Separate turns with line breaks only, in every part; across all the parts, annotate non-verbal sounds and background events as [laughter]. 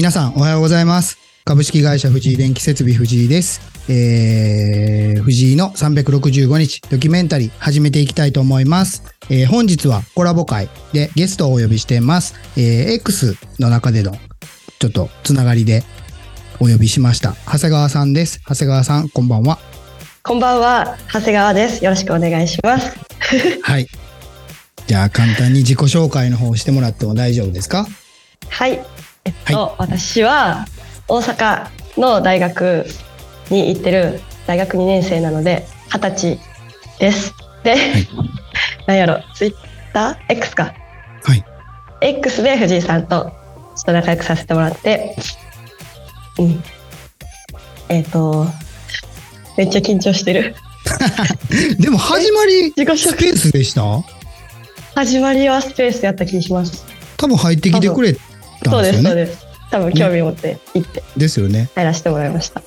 皆さんおはようございます。株式会社藤井電気設備藤井です。えー、藤井の365日ドキュメンタリー始めていきたいと思います。えー、本日はコラボ会でゲストをお呼びしています。えー、X の中でのちょっとつながりでお呼びしました。長谷川さんです。長谷川さん、こんばんは。
こんばんは、長谷川です。よろしくお願いします。[laughs]
はい。じゃあ簡単に自己紹介の方してもらっても大丈夫ですか？
はい。えっと、私は大阪の大学に行ってる大学2年生なので、二十歳です。で、[laughs] なんやろ、ツイッター ?X か。
はい。
X で藤井さんとちょっと仲良くさせてもらって、うん。えっ、と、めっちゃ緊張してる。[laughs]
でも始まり [laughs]
自己紹介
スペースでした？
始まりはスペースやった気します。
多分入ってきてくれた
そうです、
んですよね。
そうです。多分興味持って行って
ですよね。
入らせてもらいました。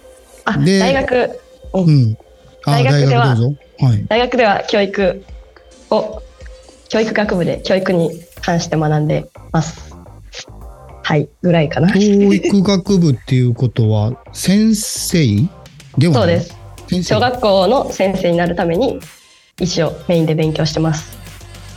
あ、
で
大学、うん大学では。
はい。
大学では教育を、教育学部で教育に関して学んでます。はい、ぐらいかな。
教育学部っていうことは、先生で
そうです。小学校の先生になるために、一応メインで勉強してます。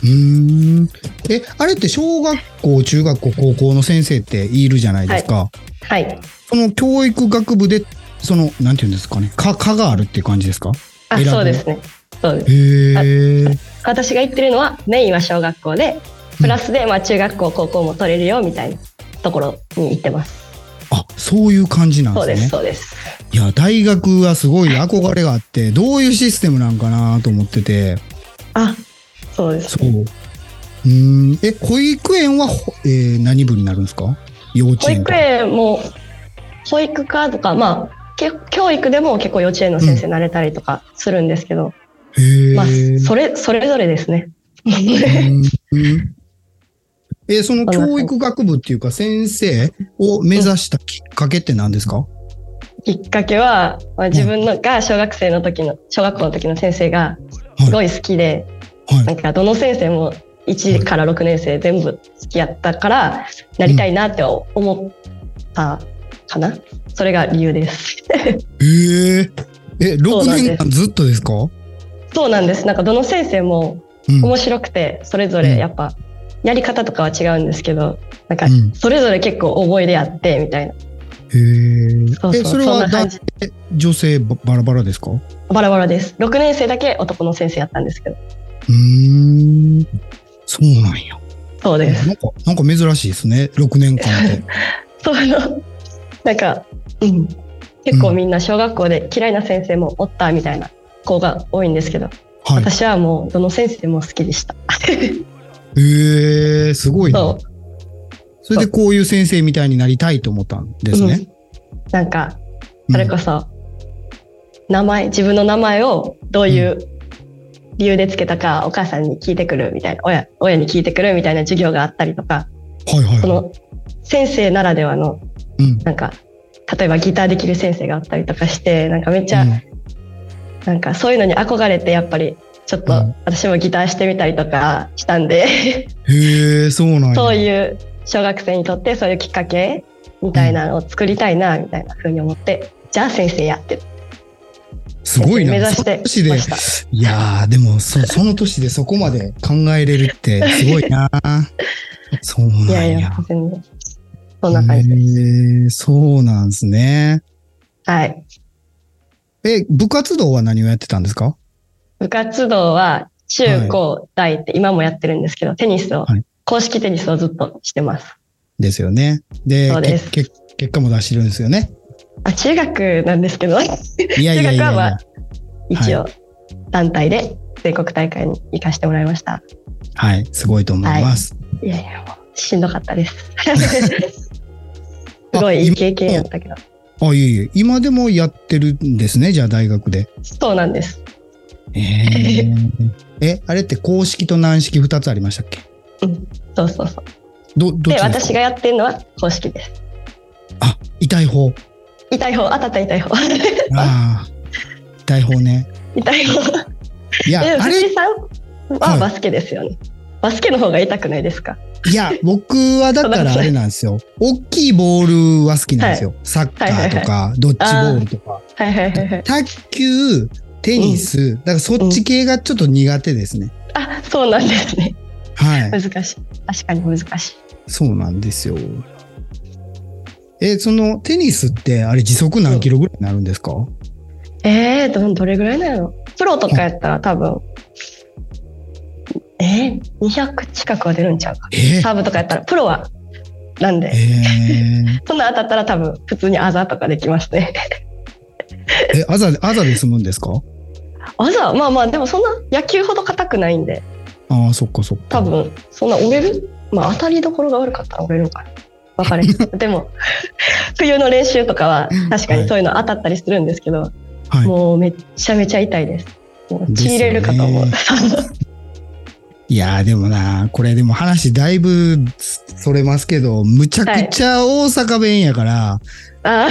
うーん。え、あれって小学校、中学校、高校の先生っているじゃないですか。
はい。
その教育学部で、その、なんていうんですかね、科、科があるっていう感じですか？
あ、そうですね。そうです。
へえ。
私が言ってるのは、メインは小学校で、プラスで、まあ中学校、高校も取れるよ、みたいなところに行ってます。
あ、そういう感じなん
そうです、
ですね。
そうです。
いや、大学はすごい憧れがあって、どういうシステムなんかなと思ってて。
あ、そうです。
そう。うーん。え、保育園は、ほえー何部になるんですか？幼稚
保育
園
も保育科とかまあけ教育でも結構幼稚園の先生になれたりとかするんですけど、
へえ。
まあそれそれぞれですね。
うーん [laughs] え、その教育学部っていうか先生を目指したきっかけって何ですか？
きっかけは、まあ、自分のが小学生の時の小学校の時の先生がすごい好きで、
はい。
なんかどの先生も1から6年生全部好きやったからなりたいなって思ったかな、それが理由です。
へえ。え、[laughs] 6年間ずっとですか？
そうなんです。なんかどの先生も
うん。
面白くてそれぞれやっぱやり方とかは違うんですけどなんか
うん。
それぞれ結構思い出あってみたいな。
へえ。え、
そうそう。
それは女性ばバラバラですか？う
バラバラです。6年生だけ男の先生やったんですけど
ーん。そうなんや。
そうです
なんか、なんか珍しいですね。6年間って。[laughs]
そのなんか、うん、結構みんな小学校で嫌いな先生もおったみたいな子が多いんですけど、
はい。
私はもうどの先生も好きでした [laughs]
へえ、すごいな
そ。
それでこういう先生みたいになりたいと思ったんですね。
うんなんかそれこそ名前自分の名前をどういう理由でつけたかお母さんに聞いてくるみたいな親親に聞いてくるみたいな授業があったりとか
はいはいはい。
その先生ならではの
うん。
なんか例えばギターできる先生があったりとかしてなんかめっちゃ、
うん
なんかそういうのに憧れてやっぱりちょっと
うん
私もギターしてみたりとかしたんで、
へえ、そうなんや。
そういう小学生にとってそういうきっかけみたいなのを作りたいなみたいな風に思って、じゃあ先生やって
すごいな。
目指して
年で。いやー、でもそ、その年でそこまで考えれるってすごいな。[laughs] そうなんや。
いやいや全然そんな感じです。
へーそうなんですね。
はい。
え、部活動は何をやってたんですか？
部活動は中高大って今もやってるんですけど、テニスを、
はい
公式テニスをずっとしてます。
ですよね。で、
で
結果も出してるんですよね。
あ、中学なんですけど、
いやいやいやい
中学はま
や
あ。一応団体で全国大会に行かせてもらいました。
はい、すごいと思います。
いやいや、もうしんどかったです。[laughs] すごいいい経験やったけど。
あ、いえいえ、今でもやってるんですね、じゃあ大学で。
そうなんです。
えー [laughs] え、あれって公式と軟式2つありましたっけ？
うん。そうそうそう。
ど、ど
で、私がやってるのは公式です。
あ、痛い方。
痛い方、当たった痛い方。
ああ、痛い方ね。
痛い方。
いや、
え、
あれ、
藤井さん
は
はいバスケですよね。バスケの方が痛くないですか？
いや、僕はだからあれなんですよ。大きいボールは好きなんですよ。サッカーとか、ドッジボールとか。
はいはいはいはい。
卓球、テニス、だからそっち系がちょっと苦手ですね。
あ、そうなんですね。
はい。
難しい。確かに難しい。
そうなんですよ。え、そのテニスってあれ時速何キロぐらいになるんですか、
えー、どどれぐらいなのプロとかやったら多分、えー、200近くは出るんちゃうか？
えー。
サーブとかやったら、プロは、なんで、
え [laughs]
そんな当たったら多分、普通にあざとかできますね。
ー、え、あざで、あざで済むんですか？
あざ、まあまあ、でもそんな野球ほど硬くないんで、
ああ、そっかそっか。
多分、そんな折れる？まあ当たりどころが悪かったら折れるのかな。分かれへんでも、冬の練習とかは確かにそういうの当たったりするんですけど、
はい。
もうめっちゃめちゃ痛いです。もうちぎれるかと思う。[laughs]
いやーでもな、これでも話だいぶそれますけど、むちゃくちゃ大阪弁やから、
あ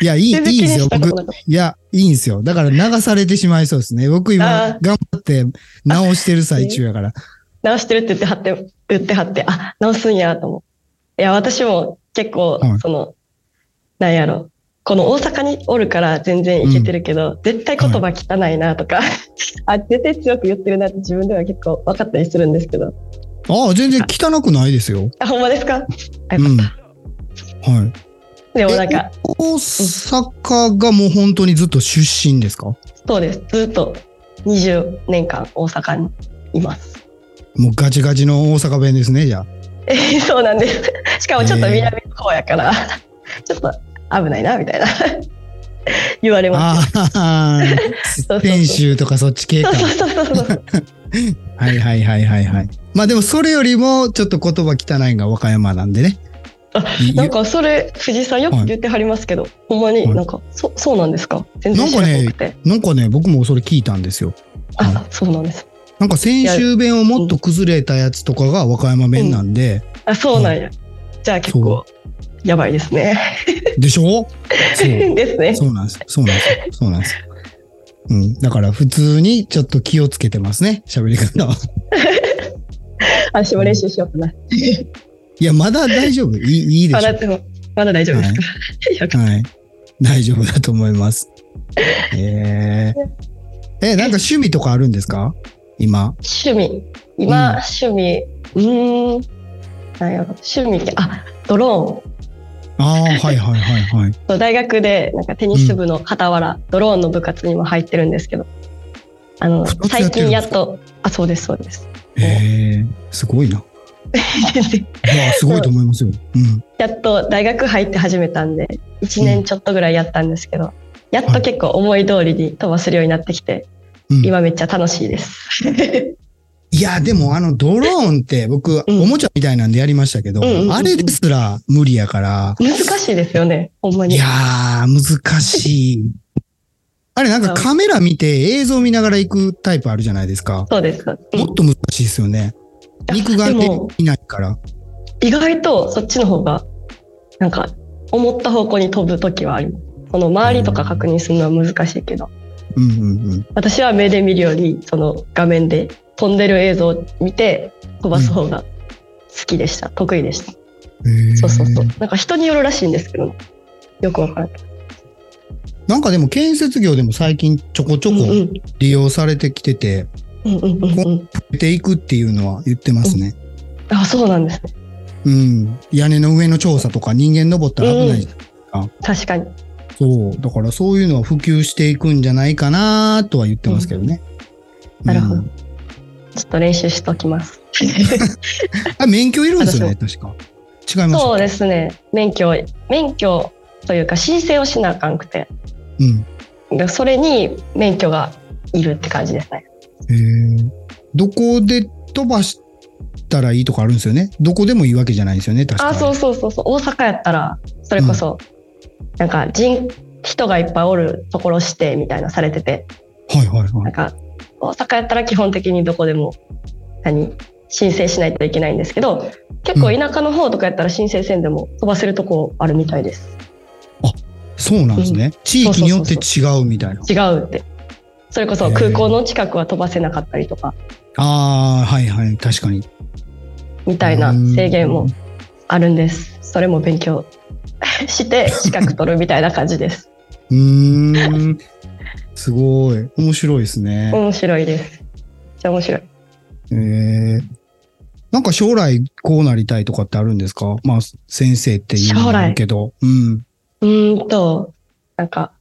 い、や、いい、[laughs] いいですよ。僕いや、いいんですよ。だから流されてしまいそうですね。僕
あ
今
ー、
頑張って直してる最中やから。
直してるって言ってはって、言ってはって、あ、直すんやと思う。いや、私も結構
はい、
その、なんやろ。この大阪におるから全然いけてるけど、絶対言葉汚いなとか、[laughs] あ、絶対強く言ってるなって自分では結構分かったりするんですけど。
ああ、全然汚くないですよ。
あ、ほんまですか？あ、よか
うん。
っ
はい。
た。でもなんか、
大阪がもう本当にずっと出身ですか？
そうです。ずっと20年間大阪にいます。
もうガチガチの大阪弁ですね、じゃあ。
え [laughs] ーそうなんです。しかもちょっと南の方やから、[laughs] ちょっと危ないな、みたいな。[laughs] 言われます。
編集とかそっち系か。はいはいはいはいはい。まあでもそれよりもちょっと言葉汚いのが和歌山なんでね。
あ
い
なんかそれ藤井さんよく言ってはりますけど、ほんまに
はい
なんかそそうなんですか？全然知らなくて、
なんかね、僕もそれ聞いたんですよ。
あそうなんです
なんか先週弁をもっと崩れたやつとかが和歌山弁なんで、
あそうなんや、じゃあ結構やばいですね
でしょ？[laughs] そう。
ですね
そうなんです。そうなんですよ。そうなんですよ。うん。だから普通にちょっと気をつけてますね。喋り方は。[laughs]
私も練習しようかな、
いや、まだ大丈夫。いいいいでしょ
まだ。大丈夫ですか、よかっ
はい。大丈夫だと思います。えー、え、なんか趣味とかあるんですか？今？
た趣味。今、
うん。
趣味。うーん。なんやろ。趣味ってあドローン。
ああ、はいはいはいはい。[laughs]
大学でなんかテニス部の傍ら、ドローンの部活にも入ってるんですけど。あの最近やっとあそうですそうです。
えー、すごいな。[laughs] いや、すごいと思いますよ。うん。
やっと大学入って始めたんで1年ちょっとぐらいやったんですけど、やっと結構思い通りに飛ばせるようになってきて、
うん、
今めっちゃ楽しいです。[laughs]
いや、でもあのドローンって僕、
うん
おもちゃみたいなんでやりましたけど、あれですら無理やから、
難しいですよねほんまに
いやー、難しい。[laughs] あれなんかカメラ見て映像見ながら行くタイプあるじゃないですか。
そうです、うん
もっと難しいですよね。肉眼で見ないから。
意外とそっちの方がなんか思った方向に飛ぶ時はありますその周りとか確認するのは難しいけど
うんうんうん。
私は目で見るよりその画面で飛んでる映像を見て飛ばす方が好きでした、得意でした。そうそうそう。なんか人によるらしいんですけどよくわからない。
なんかでも建設業でも最近ちょこちょこ
うんうん。
利用されてきてて、
うんうん
ていくっていうのは言ってますね。
あそうなんですね。
うん。屋根の上の調査とか人間登ったら危ない。
確かに
そう。だからそういうのは普及していくんじゃないかなとは言ってますけどね。
なるほど。
うん。
ちょっと練習しときます。
あ、免許いるんですよね、確か。違います
そうですね。免許免許というか申請をしなあかんくて。
うん。
でそれに免許がいるって感じですね。
へー。どこで飛ばしたらいいとかあるんですよね？どこでもいいわけじゃないんですよね、確か。
あそうそうそうそう。大阪やったらそれこそ、なんか人人がいっぱいおるところ指定みたいなされてて
はいはいはい。
なんか大阪やったら基本的にどこでも何申請しないといけないんですけど結構田舎の方とかやったら申請せんでも飛ばせるとこあるみたいです
そうなんですね。地域によって違うみたいな。
違うってそれこそ空港の近くは飛ばせなかったりとか
ああ、はいはい、確かに。
みたいな制限もあるんです。それも勉強して資格取るみたいな感じです。
うーん。すごい。面白いですね。
面白いです。めっちゃ面白い。
えー、なんか将来こうなりたいとかってあるんですか？まあ、先生っていうのもあるけど。うん。
うーんと、なんか、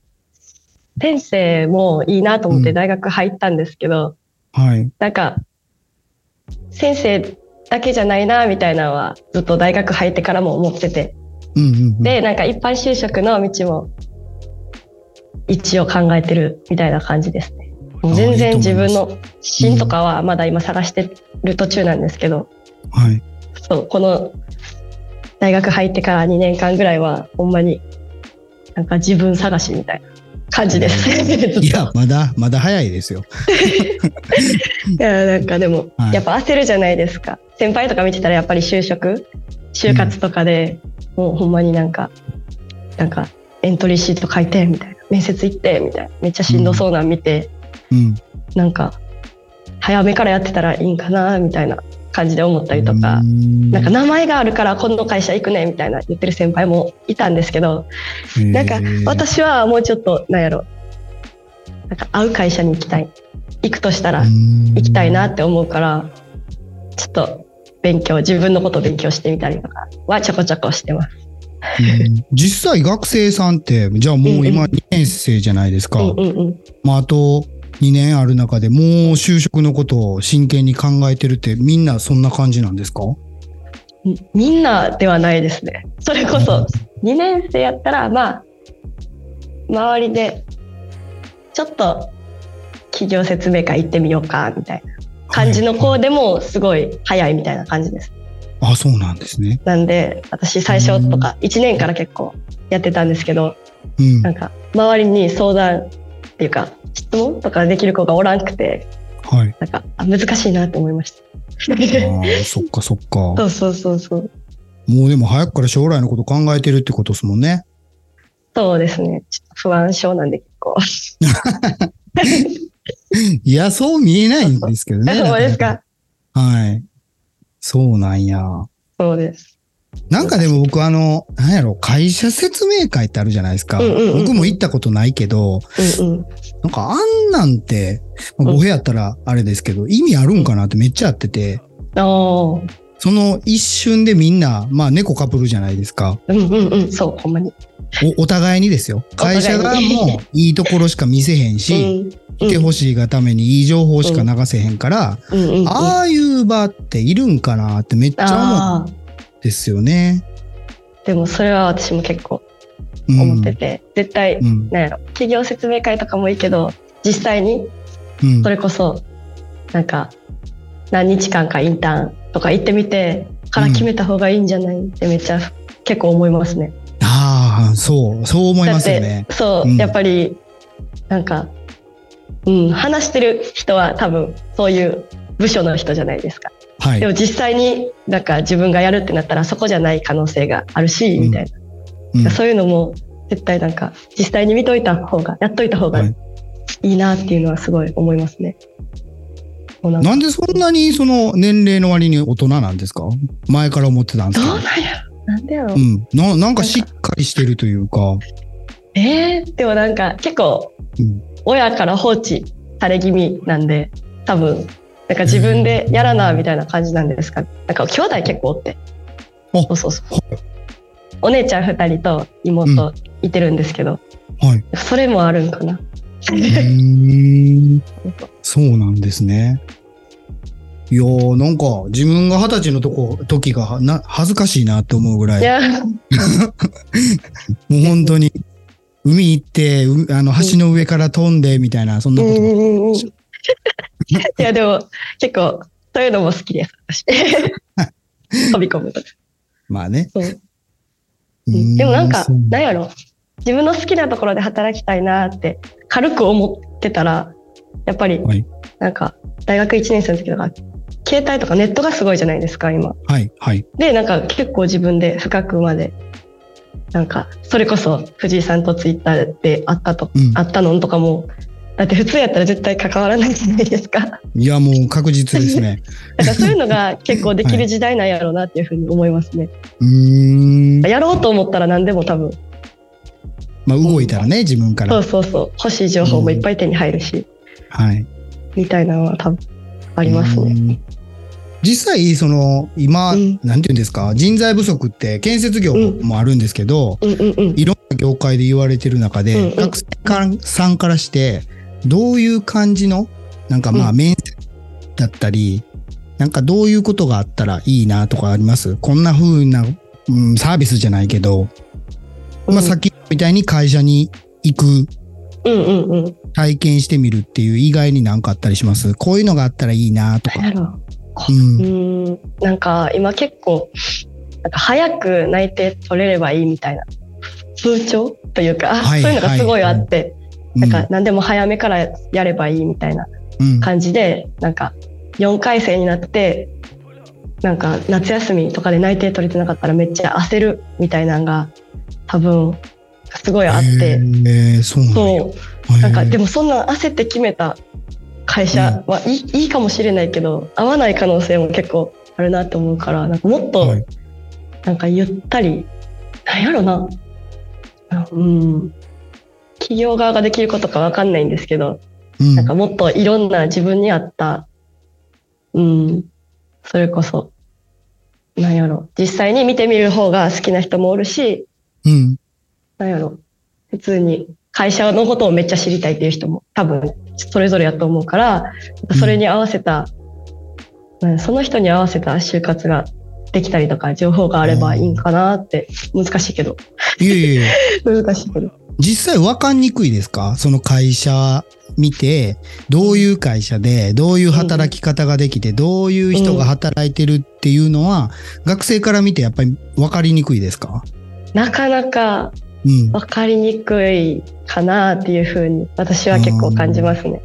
先生もいいなと思って大学入ったんですけど、
はい。
なんか、先生だけじゃないな、みたいなのはずっと大学入ってからも思ってて。
うんうんうん。
で、なんか一般就職の道も一応考えてるみたいな感じですね。全然自分の芯とかはまだ今探してる途中なんですけど、
はい。
そう、この大学入ってから2年間ぐらいはほんまになんか自分探しみたいな感じです。[laughs]
いや、まだ、まだ早いですよ。[laughs]
いやなんかでも、
はい
やっぱ焦るじゃないですか先輩とか見てたらやっぱり就職就活とかで、もうほんまになんかなんかエントリーシート書いてみたいな面接行ってみたいな。めっちゃしんどそうなん見て、
うん。
なんか早めからやってたらいいんかなみたいな感じで思ったりとか、なんか名前があるからこの会社行くねみたいな言ってる先輩もいたんですけど、なんか私はもうちょっとなんやろ。なんか会う会社に行きたい。行くとしたら
行
行きたいなって思うからちょっと勉強自分のことを勉強してみたりとかはちょこちょこしてます。
うん実際学生さんって、じゃあもう今2年生じゃないですか。まああと2年ある中でもう就職のことを真剣に考えてるってみんなそんな感じなんですか？
みみんなではないですね。それこそ2年生やったらまあ周りでちょっと企業説明会行ってみようかみたいな感じの子でもすごい早いみたいな感じです。
あ、そうなんですね。
なんで私最初とか1年から結構やってたんですけど
うん。
なんか周りに相談っていうか質問とかできる子がおらんくて
はい。
なんかあ難しいなって思いました。
ああ、そっかそっか。[laughs]
そうそうそうそう。
もうでも早くから将来のこと考えてるってことですもんね。
そうですね。ちょっと不安症なんで結構。[laughs]
いや、そう見えないんですけどね。[laughs]
そうですか。
はい。そうなんや。
そうです。
なんかでも僕あの、なんやろ、会社説明会ってあるじゃないですか。
うんうんうんうん
僕も行ったことないけど、
うんうん。
なんかあんなんて、まあ
うん
語弊やったらあれですけど、意味あるんかなってめっちゃあってて、
ああ。
その一瞬でみんな、まあ猫かぶるじゃないですか。
うんうんうん。そう、ほんまに。
おお互いにですよ。会社側もいいところしか見せへん
う
し、てほしいがためにいい情報しか流せへんから、
うんうんうん。
ああいう場っているんかなってめっちゃ思うん。ですよね。
でもそれは私も結構
うん
思ってて、絶対、
うん。
なんやろ、企業説明会とかもいいけど、実際に
うん
それこそ、なんか、何日間かインターンとか行ってみて、から決めた方がいいんじゃない？ってめっちゃ結構思いますね。
ああ、そう、そう思いますよね。
そう、
うん
やっぱりなんか、うん、話してる人は多分そういう部署の人じゃないですか。
はい
で。も実際になんか自分がやるってなったらそこじゃない可能性があるし、
うん
みたい
うん
な。そういうのも絶対なんか実際に見といた方が、やっといた方が
はい
いいなっていうのはすごい思いますね。もうなんか
なんでそんなにその年齢の割に大人なんですか？前から思ってたんですか？
どうなんやろなんでやろ、
うん。な、なんかしっかりしてるというか。
えー、でもなんか結構
うん。
親から放置され気味なんで多分なんか自分でやらなみたいな感じなんですか、なんか兄弟結構おって。
あ
そうそうそう。お姉ちゃん2人と妹いてるんですけど、
はい。
それもあるんかな。
うー。ん。そうなんですね。いやーなんか自分が二十歳のとこ、時がはな恥ずかしいなって思うぐらい。
いや。[laughs]
もう本当に、海行って、うあの、橋の上から飛んで、みたいな、そんなこと。[laughs]
いやでも結構そういうのも好きです私。[laughs] 飛び込むとか。
まあね。
でもなんかなんやろ。自分の好きなところで働きたいなって軽く思ってたらやっぱり
はい。
なんか大学1年生の時とか携帯とかネットがすごいじゃないですか今。
はい、はい。
でなんか結構自分で深くまでなんかそれこそ藤井さんとツイッターで会ったと、
うん
会ったのとかもだって普通やったら絶対関わらないじゃないですか？
いや、もう確実ですね。[laughs]
だからそういうのが結構できる時代なんやろうなっていうふうに思いますね。
うーん。
やろうと思ったら何でも多分、
まあ、動いたらね、自分から。
そうそうそう、欲しい情報もいっぱい手に入るし、
はい。
みたいなのは多分ありますね。
ね。実際、その、今、
うん
なんていうんですか、人材不足って建設業もあるんですけど、
うんうんうん。
いろんな業界で言われてる中で、
うんうん
学生さんからして、どういう感じの、なんかまあ、
うん
面接だったり、なんかどういうことがあったらいいなとかあります？こんな風な、うん、サービスじゃないけど、まあ、さっきみたいに会社に行く、
うんうんうん。
体験してみるっていう以外になんかあったりします？こういうのがあったらいいなとか。
なん。
う。
うん。ん、なんか今結構、なんか早く内定取れればいいみたいな風潮というか、あ
はい
そういうのがすごいあって、
うん。
なんか何でも早めからやればいいみたいな
うん、
感じで、なんか4回生になって、なんか夏休みとかで内定取れてなかったらめっちゃ焦るみたいなのが多分すごいあって、
へー
そうなんかで
も、
もそんな焦って決めた会社はいい,、いいかもしれないけど合わない可能性も結構あるなと思うからなんかもっと
はい。
なんかゆったり、なんやろな。うん。企業側ができることかわかんないんですけど、
うん。
なんかもっといろんな自分に合ったうん。それこそなんやろ。実際に見てみる方が好きな人もおるし
うん。
なんやろ。普通に会社のことをめっちゃ知りたいっていう人も多分それぞれやと思うからそれに合わせた、うんその人に合わせた就活ができたりとか情報があればいいんかなって難しいけど
いえいえいえ。
難しいけど
実際分かんにくいですか？その会社見て、どういう会社で、どういう働き方ができて、どういう人が働いてるっていうのは、学生から見てやっぱり分かりにくいですか？
なかなか
うん。
分かりにくいかなっていうふうに私は結構感じますね。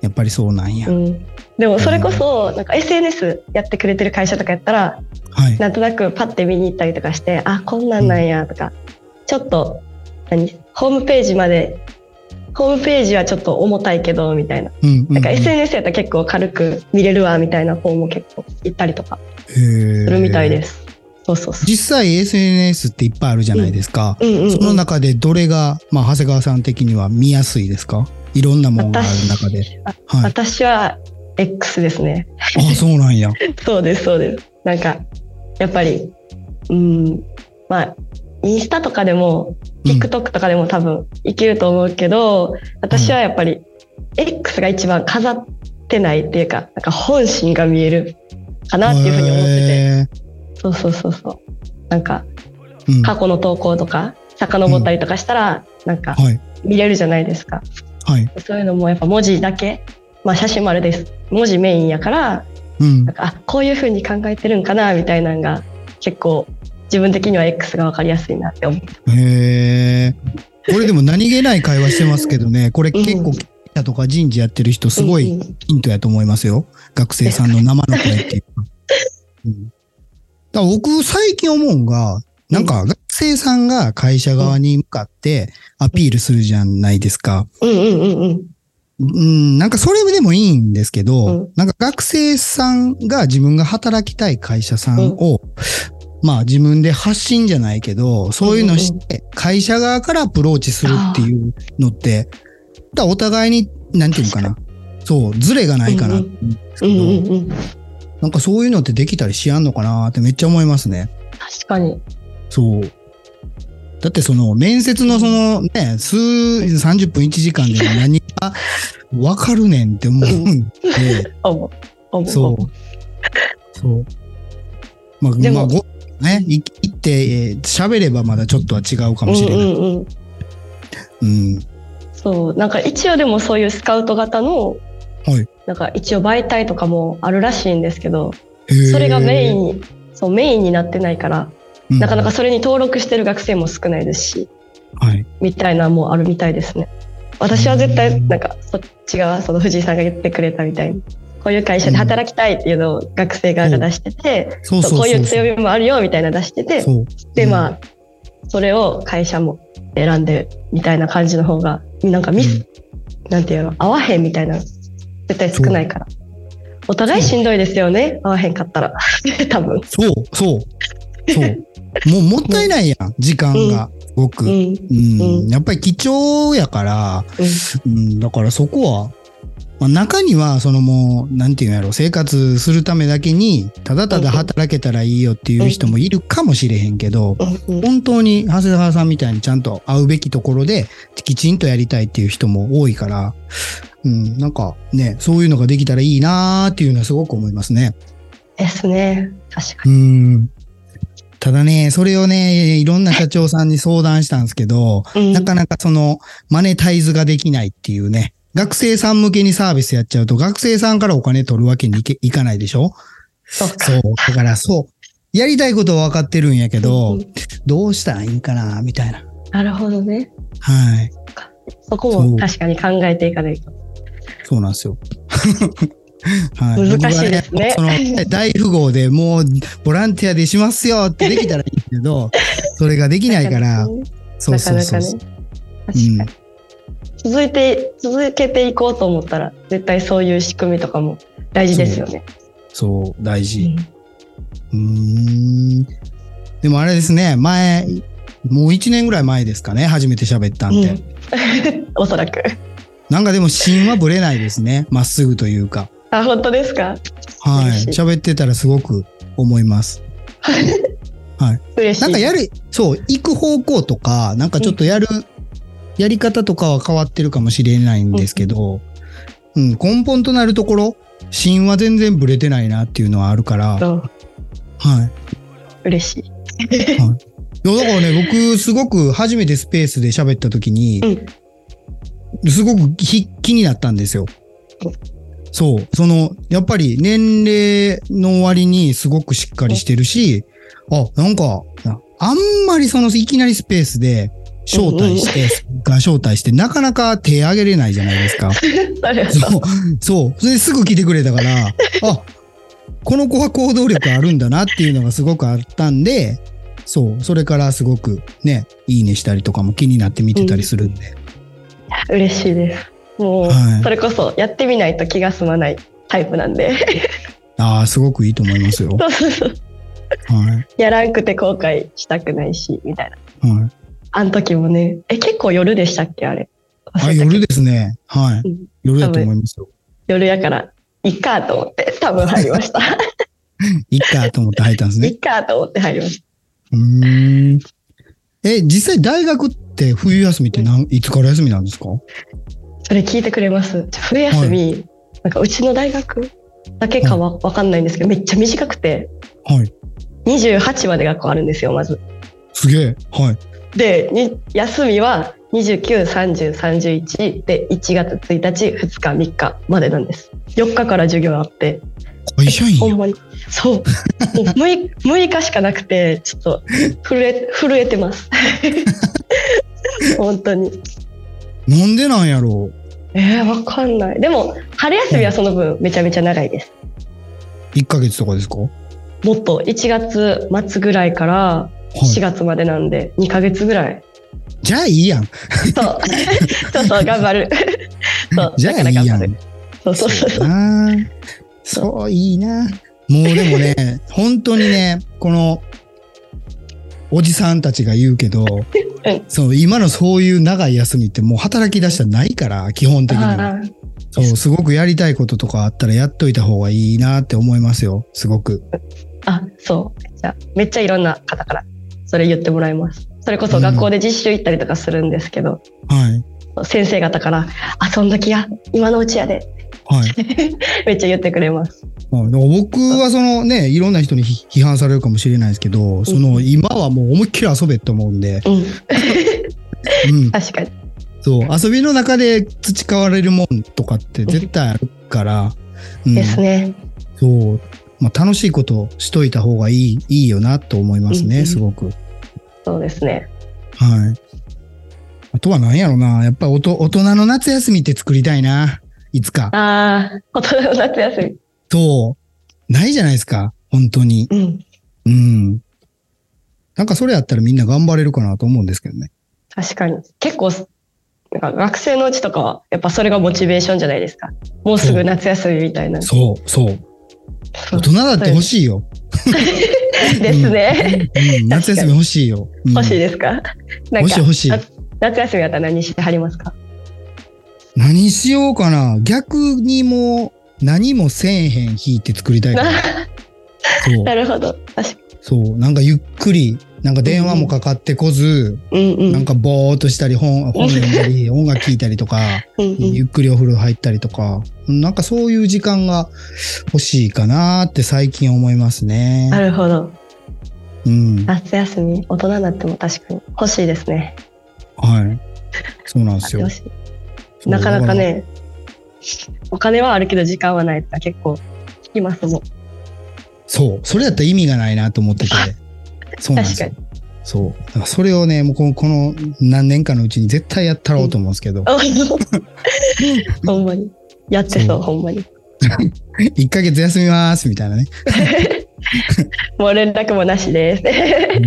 やっぱりそうなんや。
うん、でもそれこそなんか SNS やってくれてる会社とかやったら
はい。
なんとなくパッて見に行ったりとかしてあこんなんなんやとか、ちょっと何？ホームページまでホームページはちょっと重たいけどみたいな
うんうんうん。
なんか SNS やったら結構軽く見れるわみたいな方も結構行ったりとか
す
するみたいです。そうそうそう。
実際 SNS っていっぱいあるじゃないですか。
うんうんうん
その中でどれが、まあ、長谷川さん的には見やすいですか？いろんなものがある中で。
あ
はい。
私は X ですね。
あ、そうなんや。[laughs]
そうですそうです。なんかやっぱりうんまあインスタとかでも
うん
TikTok とかでも多分いけると思うけど、私はやっぱり X が一番飾ってないっていうかなんか本心が見えるかなっていうふうに思ってて
へ
そうそうそうそうなんか
ーうん
過去の投稿とか遡ったりとかしたら、なんか
はい。
見れるじゃないですか
はい。
そういうのもやっぱ文字だけまあ写真もあれです文字メインやから
うん
なん。かあこういうふうに考えてるんかなみたいなのが結構自分的には X が分かりやすいなって思う。
へえ。これでも何気ない会話してますけどね、これ結構、
うん
とか人事やってる人すごい
うんうん
ヒントやと思いますよ。学生さんの生の声っていうか。[laughs] うん、だ僕最近思うんが、なんか学生さんが会社側に向かってアピールするじゃないですか。
うんうんうんうん
うん、なんかそれでもいいんですけど、
うん
なんか学生さんが自分が働きたい会社さんを、まあ自分で発信じゃないけど、そういうのして会社側からアプローチするっていうのって、だお互いに、なんていうのかな。そう、ズレがないかな。
うんうんうんうん
なんかそういうのってできたりしやんのかなってめっちゃ思いますね。
確かに。
そう。だってその面接のそのね、数、30分1時間で何がわかるねんって思うんで、[laughs] そう。そう。まあ、
でも
まあ、ご、ね、い行って、えー喋ればまだちょっとは違うかもしれない。
うんうんうん
うん。
そうなんか一応でもそういうスカウト型の、
はい
なんか一応媒体とかもあるらしいんですけどそれがメインにそうメインになってないから、
うん
なかなかそれに登録してる学生も少ないですし
はい。
みたいなのもあるみたいですね。私は絶対なんかそっち側その藤井さんが言ってくれたみたいにこういう会社で働きたいっていうのを学生側が出してて。こういう強みもあるよみたいなの出してて。でま
あ、
あそれを会社も選んでみたいな感じの方がなんかミス、なんていうの、合わへんみたいな、絶対少ないから。お互いしんどいですよね、合わへんかったら。[laughs] 多分。
そう、そう、そう。[laughs] もうもったいないやん、時間が。すごく。
う
うん。
ん。うん
やっぱり貴重やから、
うん
うん、だからそこは、まあ、中には、そのもう、なんていうんやろ、生活するためだけに、ただただ働けたらいいよっていう人もいるかもしれへんけど、本当に長谷川さんみたいにちゃんと会うべきところで、きちんとやりたいっていう人も多いから、うん、なんかね、そういうのができたらいいなーっていうのはすごく思いますね。
ですね。確か
う
に。
ん。ただね、それをね、いろんな社長さんに相談したんですけど、
うん
なかなかその、マネタイズができないっていうね。学生さん向けにサービスやっちゃうと、学生さんからお金取るわけにいけいかないでしょ？
そうか。
そう。だからそう。やりたいことは分かってるんやけど、
うんうん
どうしたらいいんかな、みたいな。
なるほどね。
はい。
そこ
そう
も確かに考えていかないと。
そうなんですよ。[laughs] はい、
難しいですね
その大富豪でもうボランティアでしますよってできたらいいけど、[laughs] それができないから、そうそうそう
なかね。確かに。続いて、続けていこうと思ったら、絶対そういう仕組みとかも大事ですよね。
そう、大
う
事。
ん
うーん。でもあれですね、前、もう1年ぐらい前ですかね、初めて喋ったんで。
うん [laughs] おそらく。
なんかでも芯はぶれないですね、まっすぐというか。
あ、本当ですか？
はい。喋ってたらすごく思います。
嬉しい。
なんかやる、そう、行く方向とか、なんかちょっとやる、やり方とかは変わってるかもしれないんですけど、うん、根本となるところ、芯は全然ブレてないなっていうのはあるから、はい。
嬉しい。
いや、だからね、僕、すごく初めてスペースで喋った時に、すごくひ気になったんですよ
うん。
そう。その、やっぱり年齢の割にすごくしっかりしてるし、あ、なんか、あんまりそのいきなりスペースで招待して、が招待して、なかなか手挙げれないじゃないですか。[laughs]
そ
う。そう。それですぐ来てくれたから、あ、この子は行動力あるんだなっていうのがすごくあったんで、そう。それからすごくね、いいねしたりとかも気になって見てたりするんで。
嬉しいです。もう、
はい
それこそやってみないと気が済まないタイプなんで。[laughs]
ああ、すごくいいと思いますよ。[laughs]
そうそうそう
はい。
やらんくて後悔したくないし、みたいな。
はい。
あの時もね、え、結構夜でしたっけあれ？
あ、夜ですね。はい。
うん
夜だと思いますよ。
夜やから、いっかと思って、多分入りました。[laughs]
いっかと思って入ったんですね。
いっかと思って入りまし
うーん。え、実際大学って冬休みってなんいつから休みなんですか？
た。それ聞いてくれます？冬休み、なんかうちの大学だけかはわかんないんですけど、めっちゃ短くて、
はい。
28まで学校あるんですよ、まず。
すげえ。はい。
で、に休みは29、30、31で1月1日、2日、3日までなんです。4日から授業あって、
会社員や
ほんまに。そう。もう 6, 6日しかなくて、ちょっと震え、震えてます。本当に。
なんでなんやろ
えー、わかんない。でも、春休みはその分めちゃめちゃ長いです。
う ?1 ヶ月とかですか？は
もっと1月末ぐらいから4
い。
月までなんで、2ヶ月ぐらい。
じゃあいいやん。
そう。そうそう、頑張る。そう。
じゃあいいやん
頑張る。。そうそうそう。
だなそう、いいな。もうでもね、[laughs] 本当にね、この、おじさんたちが言うけど、そう、今のそういう長い休みってもう働き出したらないから、基本的には。そう、すごくやりたいこととかあったらやっといた方がいいなって思いますよ、すごく。
あ、そう。じゃあめっちゃいろんな方からそれ言ってもらいます。それこそ学校で実習行ったりとかするんですけど、
はい。
先生方から、遊んだきや、今のうちやで、
はい。[laughs]
めっちゃ言ってくれます。
僕はそのね、いろんな人に批批判されるかもしれないですけど、その今はもう思いっきり遊べって思うんで、
うん、[laughs]
うん。
確かに。
そう、遊びの中で培われるもんとかって絶対あるから、うん、
ですね。
そう、まあ楽しいことしといた方がいい、いいよなと思いますね、
うんうん
すごく。
そうですね。
はい。あとは何やろな、やっぱりおと大人の夏休みって作りたいな、いつか。
ああ、大人の夏休み。
そう、ないじゃないですか、本当に。
うん、
うん。なんかそれやったらみんな頑張れるかなと思うんですけどね。
確かに。結構、なんか学生のうちとかは、やっぱそれがモチベーションじゃないですか。もうすぐ夏休みみたいな。
そう、そう。大人だって欲しいよ。
ですね。
うんうん夏休み欲しいよ。うん
欲しいですか？
欲しい
か
欲しい
あ夏休みだったら何してはりますか？
何しようかな。逆にもう何もせえへん日って作りたいから。[laughs]
な。るほど。確か
そう。なんかゆっくり、なんか電話もかかってこず、
に。うんうん。
なんかぼーっとしたり本、本読んだり、[laughs] 音楽聴いたりとか、
うんうん
ゆっくりお風呂入ったりとか、なんかそういう時間が欲しいかなって最近思いますね。
なるほど。
うん。は
夏休み、大人になっても確かに欲しいですね。
い。そうなんですよ
なかなか。ね、お金はあるけど時間はないとか結構聞きますもん。
そう。それやったら意味がないなと思ってて。そうなんですよ
確。
そう。だからそれをね、もうこのこの何年かのうちに絶対やったろうと思うんですけど、[laughs]
ほんまに。やって
そ
そうう、ほんまに。[laughs]
1ヶ月休みますみたいなね。[laughs]
もう連絡もなしで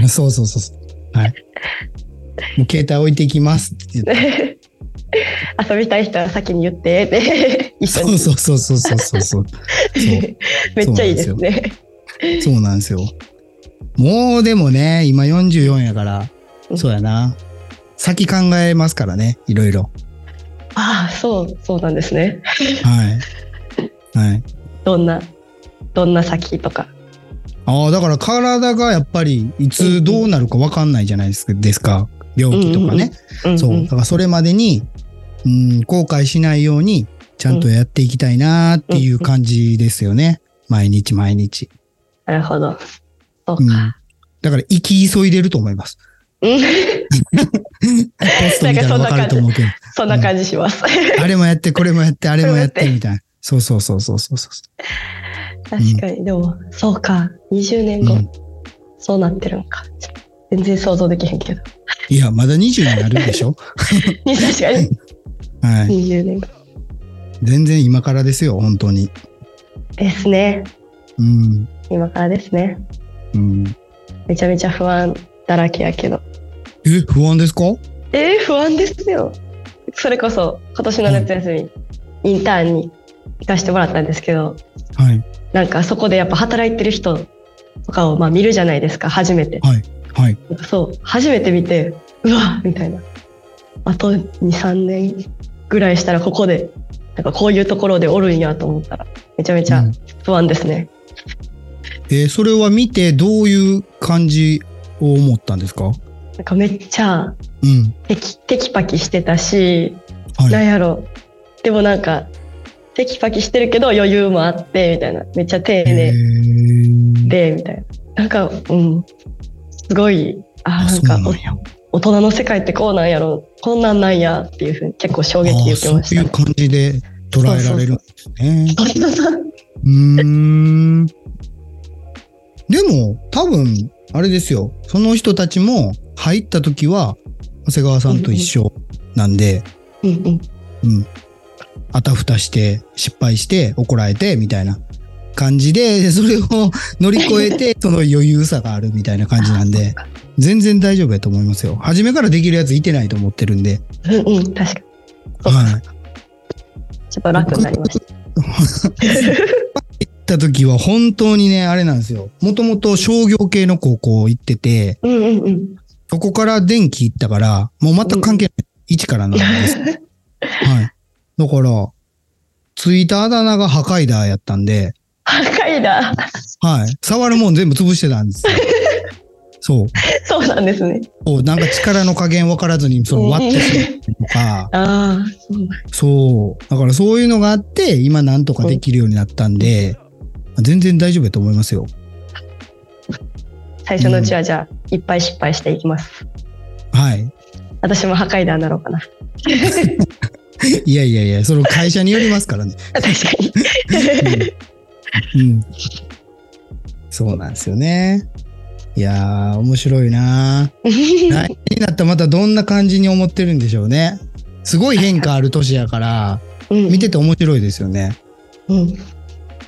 す。
そうそうそうそう。はい。もう携帯置いていきますって言って。
遊びたい人は先に言ってって
そうそうそうそうそうそうそう。
めっちゃいいですね。
そうなんですよ。もうでもね、今44やから、
うん
そうやな。先考えますからね、いろいろ。
ああ、そう、そうなんですね。
はい。はい。
どんな、どんな先とか。
ああ、だから体がやっぱりいつどうなるか分かんないじゃないですか。ですか病気とかね。そう。だからそれまでに、うん、後悔しないように、ちゃんとやっていきたいなっていう感じですよね。毎日毎日。
なるほど。そう
うん。
か。
だから、生き急いでると思います。
うん [laughs]
ポスト見たら分かると思うけど。
そんな感じします。
あれもやって、これもやって、あれもやって、みたいな。そうそうそうそうそうそう。
確かに、でも、そうか。20年後、
うん
そうなってるのか。全然想像できへんけど。
いや、まだ20になるでしょ？[laughs]
確かに、[laughs]
はい。
20年後。
全然今からですよ、本当に。
ですね。
うん。
今からですね。
うん。
めちゃめちゃ不安だらけやけど。
え、不安ですか？
えー、不安ですよ。それこそ、今年の夏休み、インターンに行かせてもらったんですけど、
はい。
なんかそこでやっぱ働いてる人とかをまあ見るじゃないですか、初めて。
はい。はい。
そう、初めて見て、うわみたいな。あと2、3年ぐらいしたらここで、なんかこういうところでおるんやと思ったら、めちゃめちゃ
うん
不安ですね。
えーそれは見てどういう感じを思ったんですか？
なんかめっちゃ
うん。
テキテキパキしてたし、
はい。
なんやろ。でもなんか、テキパキしてるけど余裕もあって、みたいな。めっちゃ丁
え
寧
ー
で、みたいな。なんか、うん。すごい、あなんか大人の世界ってこうなんやろ。こんなんなんやっていうふうに結構衝撃受けましたね。
そういう感じで捉えられるんですね。
そうそうそう
うーん。でも、多分、あれですよ。その人たちも入った時は、長谷川さんと一緒なんで、
うんうん。
うん。あたふたして、失敗して、怒られて、みたいな感じで、それを乗り越えて、[laughs] その余裕さがあるみたいな感じなんで、全然大丈夫やと思いますよ。初めからできるやついてないと思ってるんで。
うんうん、確かに。
はい。
ちょっと楽になりました。[laughs]
行った時は本当にね、あれなんですよ。もともと商業系の高校行ってて、
うんうんうん。
そこから電気行ったから、もう全く関係ない。一からなんです。[laughs] はい。だから、ついたあだ名が破壊だやったんで、
破壊だ。
はい。触るもん全部潰してたんですよ。[laughs] そう。
そうなんですね。
そうなんか力の加減分からずに、その割ってしまったりとか、[laughs]
ああ、そう
そう。だからそういうのがあって、今なんとかできるようになったんで、全然大丈夫やと思いますよ。
最初のうちはじゃあ、いっぱい失敗していきます。
はい。
私も破壊だになろうかな。
いやいやいや、その会社によりますからね。[laughs]
確かに。
うん。そうなんですよね。いやー、面白いなー。[laughs] 来年になったらまたどんな感じに思ってるんでしょうね。すごい変化ある年やから、
うん
見てて面白いですよね。
うん。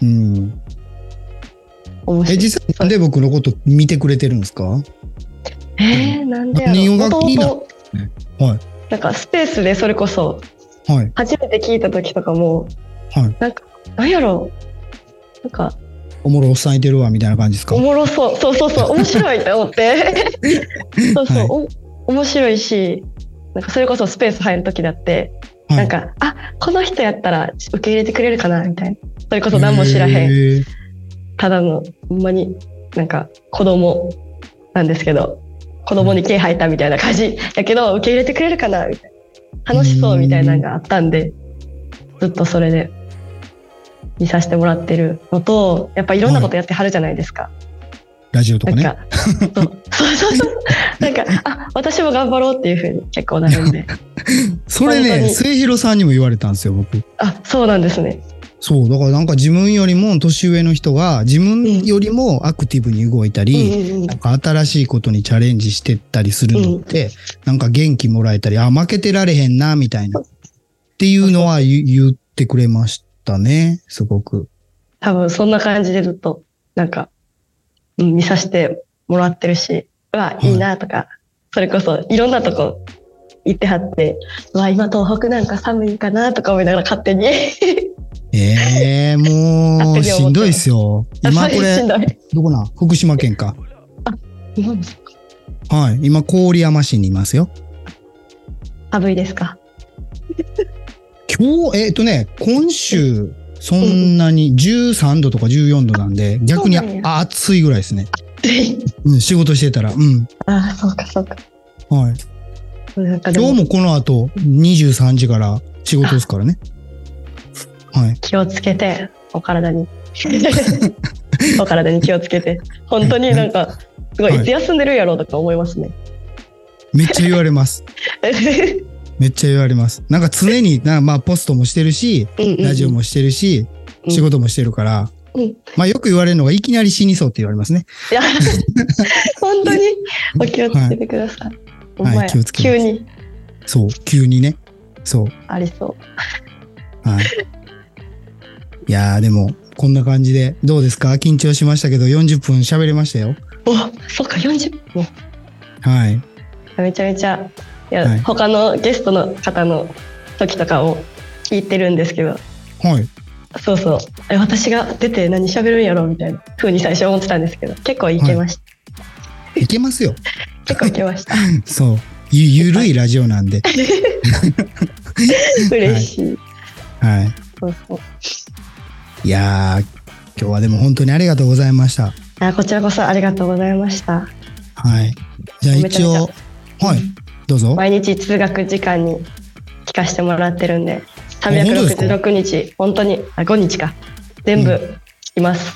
うん。え、
面白い。
実際なんで僕のこと見てくれてるんですか？
えー、なんでやろ
何が気になはい。
なんかスペースでそれこそ
はい。
初めて聞いた時とかも
はい。
なんかなんやろ？なんか
おもろおっさんいてるわ、みたいな感じですか？
おもろそう。そうそうそう。面白いって思って。[laughs] そうそう、
はい。
お面白いしなんかそれこそスペース入る時だって、
はい。
なんかあこの人やったら受け入れてくれるかなみたいな。それこそ何も知らへんただのほんまになんか子供なんですけど子供に毛生えたみたいな感じやけど受け入れてくれるかなみたいな楽しそうみたいなのがあったんでずっとそれで見させてもらってるのとやっぱいろんなことやってはるじゃないですか。
ラジオとかね。
なんかそうそうそうそう [laughs] なんかあ私も頑張ろうっていうふうに結構なるんで [laughs]
それね、末広さんにも言われたんですよ、僕。
あそうなんですね。
そう、だからなんか自分よりも年上の人が自分よりもアクティブに動いたり、
うんうんうん
なんか新しいことにチャレンジしてったりするのって、なんか元気もらえたり、あ、負けてられへんな、みたいな。っていうのは言言ってくれましたね、すごく。
多分そんな感じでずっとなんか、うん、見させてもらってるしうわいいなとか、それこそいろんなとこ行ってはってうわ今東北なんか寒いかなとか思いながら勝手に
ええもう、しんどいっすよ。今これ、
ど
こな？ん福島県か。はい。今、郡山市にいますよ。
寒いですか？
今日、えっ、とね、今週、そんなに13度とか14度なんで、逆に暑いぐらいですね。うん、仕事してたら。うん。
ああそうかそうか
はい。今日もこの後、23時から仕事ですからね。はい。
気をつけてお体に [laughs] お体に気をつけて本当になんかすごい
はい
いつ休んでるんやろうとか思いますね、
めっちゃ言われます。[laughs] めっちゃ言われます。なんか常に、なまあ、ポストもしてるし、ラジオもしてるし、
うん
仕事もしてるから、
うん
まあよく言われるのがいきなり死にそうって言われますね。
いや本当に？[laughs] お気をつけてください。ほんまや
気をつけ
急に
そう、急にね。そう。
ありそう。
はい。いやーでも、こんな感じで、どうですか？緊張しましたけど、40分喋れましたよ。
おそっか40分
はい。
めちゃめちゃいや、
はい
他のゲストの方の時とかを聞いてるんですけど
はい。
そうそうえ私が出て何喋るんやろみたいな風に最初思ってたんですけど結構いけました、
いけますよ。
結構いけました [laughs]
そう。ゆ、ゆるいラジオなんで。[laughs]
嬉しい、
はい。
そうそう
いやー、今日はでも本当にありがとうございました。
あこちらこそありがとうございました
はい。じゃあ一応、はい。どうぞ。
毎日通学時間に聞かせてもらってるんで
本当ですか
？366日本当にあ5日か全部聞きます、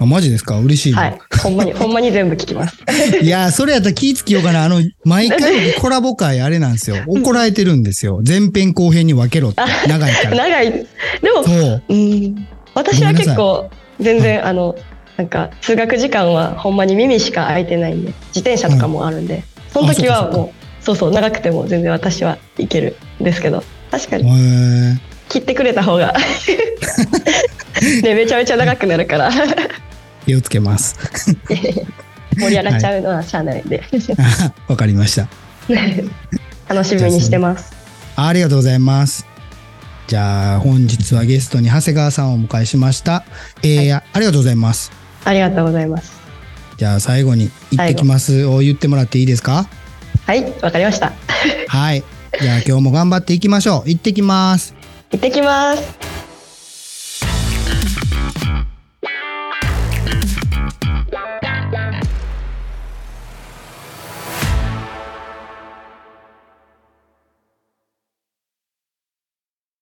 あマジですか？嬉しいな。
はいほんまに [laughs] ほんまに全部聞きます
いやー、それやったら気ぃつけようかな。あの、毎回僕コラボ会あれなんですよ。怒られてるんですよ。前編後編に分けろって。長いから。[laughs]
長いでも
そう。
うん私は結構全然あのなんか通学時間はほんまに耳しか開いてないんで自転車とかもあるんで、その時はもうそうそう長くても全然私はいける。んですけど確か
へ
に
ー。
切ってくれた方が。[laughs] ねめちゃめちゃ長くなるから。
気をつけます。[laughs]
盛り上がっちゃうのはしゃあないんで、
あわかりました。[laughs]
楽しみにしてます。
ありがとうございます。じゃあ、本日はゲストに長谷川さんをお迎えしました。えーありがとうございます。
ありがとうございます
じゃあ、最後に、行ってきますを言ってもらっていいですか？
はいわかりました
はい。じゃあ、今日も頑張っていきましょう。行ってきます。
行ってきます